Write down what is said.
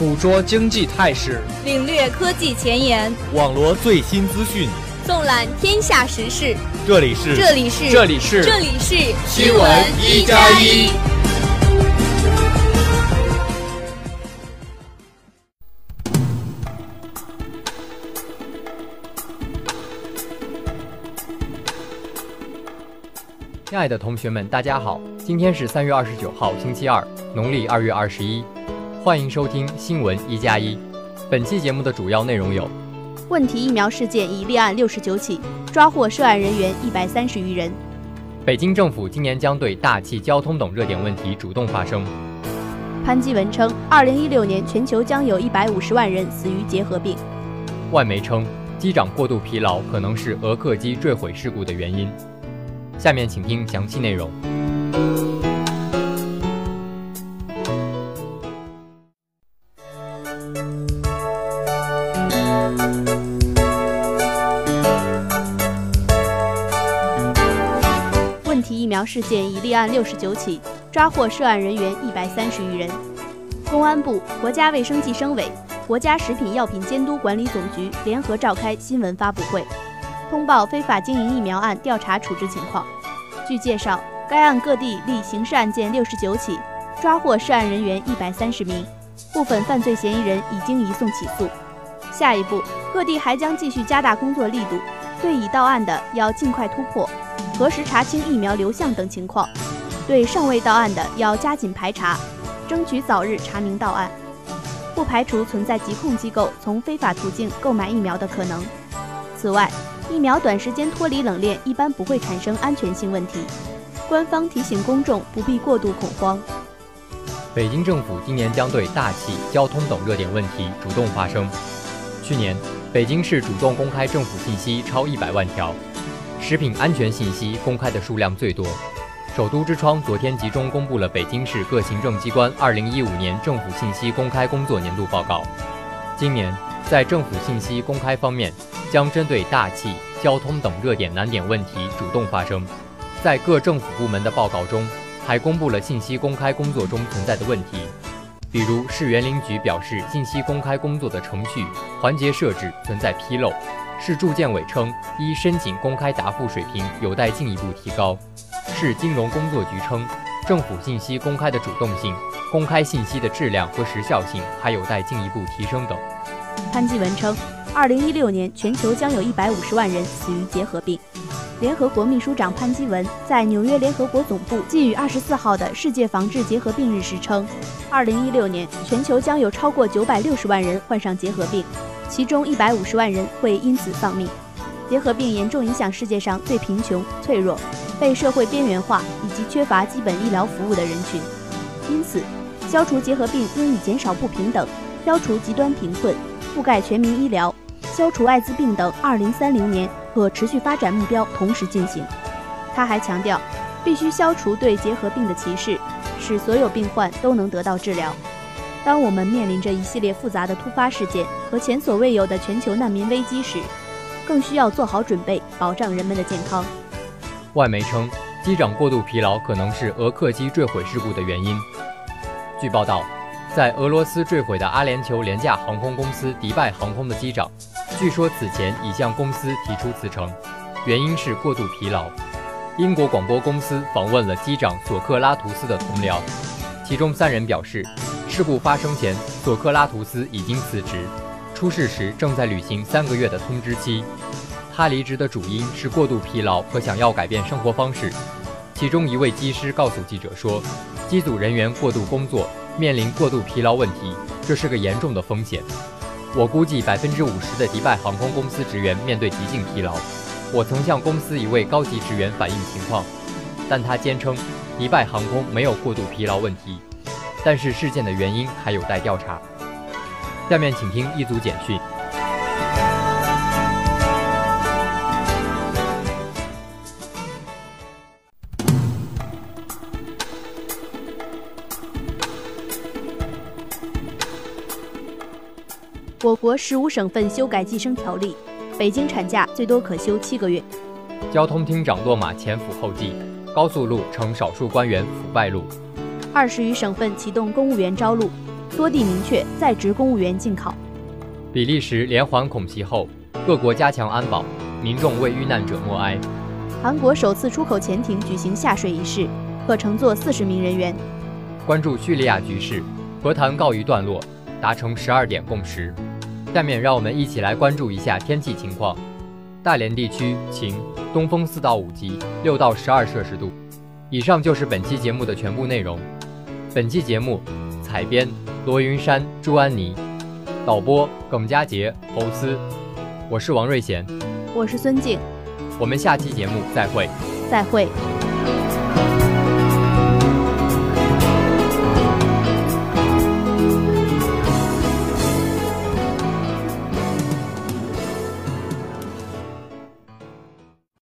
捕捉经济态势，领略科技前沿，网罗最新资讯，纵览天下时事。这里是这里是这里是这里是新闻一加一。亲爱的同学们，大家好，今天是三月二十九号，星期二，农历二月二十一。欢迎收听新闻一加一。本期节目的主要内容有：问题疫苗事件已立案六十九起，抓获涉案人员一百三十余人。北京政府今年将对大气、交通等热点问题主动发声。潘基文称，二零一六年全球将有一百五十万人死于结核病。外媒称，机长过度疲劳可能是俄客机坠毁事故的原因。下面请听详细内容。事件已立案六十九起，抓获涉案人员一百三十余人。公安部、国家卫生计生委、国家食品药品监督管理总局联合召开新闻发布会，通报非法经营疫苗案调查处置情况。据介绍，该案各地立刑事案件六十九起，抓获涉案人员一百三十名，部分犯罪嫌疑人已经移送起诉。下一步，各地还将继续加大工作力度，对已到案的要尽快突破。核实查清疫苗流向等情况，对尚未到案的要加紧排查，争取早日查明到案，不排除存在疾控机构从非法途径购买疫苗的可能。此外，疫苗短时间脱离冷链一般不会产生安全性问题，官方提醒公众不必过度恐慌。北京政府今年将对大气、交通等热点问题主动发声。去年，北京市主动公开政府信息超一百万条。食品安全信息公开的数量最多。首都之窗昨天集中公布了北京市各行政机关2015年政府信息公开工作年度报告。今年在政府信息公开方面，将针对大气、交通等热点难点问题主动发声。在各政府部门的报告中，还公布了信息公开工作中存在的问题，比如市园林局表示，信息公开工作的程序环节设置存在纰漏。市住建委称，一申请公开答复水平有待进一步提高。市金融工作局称，政府信息公开的主动性、公开信息的质量和时效性还有待进一步提升等。潘基文称，二零一六年全球将有一百五十万人死于结核病。联合国秘书长潘基文在纽约联合国总部寄予二十四号的世界防治结核病日时称，二零一六年全球将有超过九百六十万人患上结核病。其中一百五十万人会因此丧命。结核病严重影响世界上最贫穷、脆弱、被社会边缘化以及缺乏基本医疗服务的人群。因此，消除结核病应与减少不平等、消除极端贫困、覆盖全民医疗、消除艾滋病等二零三零年可持续发展目标同时进行。他还强调，必须消除对结核病的歧视，使所有病患都能得到治疗。当我们面临着一系列复杂的突发事件和前所未有的全球难民危机时，更需要做好准备，保障人们的健康。外媒称，机长过度疲劳可能是俄客机坠毁事故的原因。据报道，在俄罗斯坠毁的阿联酋廉价航空公司迪拜航空的机长，据说此前已向公司提出辞呈，原因是过度疲劳。英国广播公司访问了机长索克拉图斯的同僚，其中三人表示。事故发生前，索克拉图斯已经辞职，出事时正在履行三个月的通知期。他离职的主因是过度疲劳和想要改变生活方式。其中一位机师告诉记者说：“机组人员过度工作，面临过度疲劳问题，这是个严重的风险。我估计百分之五十的迪拜航空公司职员面对极性疲劳。我曾向公司一位高级职员反映情况，但他坚称迪拜航空没有过度疲劳问题。”但是事件的原因还有待调查。下面请听一组简讯。我国十五省份修改计生条例北京产假最多可休七个月。交通厅长落马前腐后继。高速路成少数官员腐败路。二十余省份启动公务员招录，多地明确在职公务员进考。比利时连环恐袭后，各国加强安保，民众为遇难者默哀。韩国首次出口潜艇举行下水仪式，可乘坐四十名人员。关注叙利亚局势，和谈告一段落，达成十二点共识。下面让我们一起来关注一下天气情况。大连地区晴，东风四到五级，六到十二摄氏度。以上就是本期节目的全部内容。本期节目采编罗云山、朱安妮，导播耿佳杰、侯思，我是王瑞贤，我是孙静，我们下期节目再会，再会。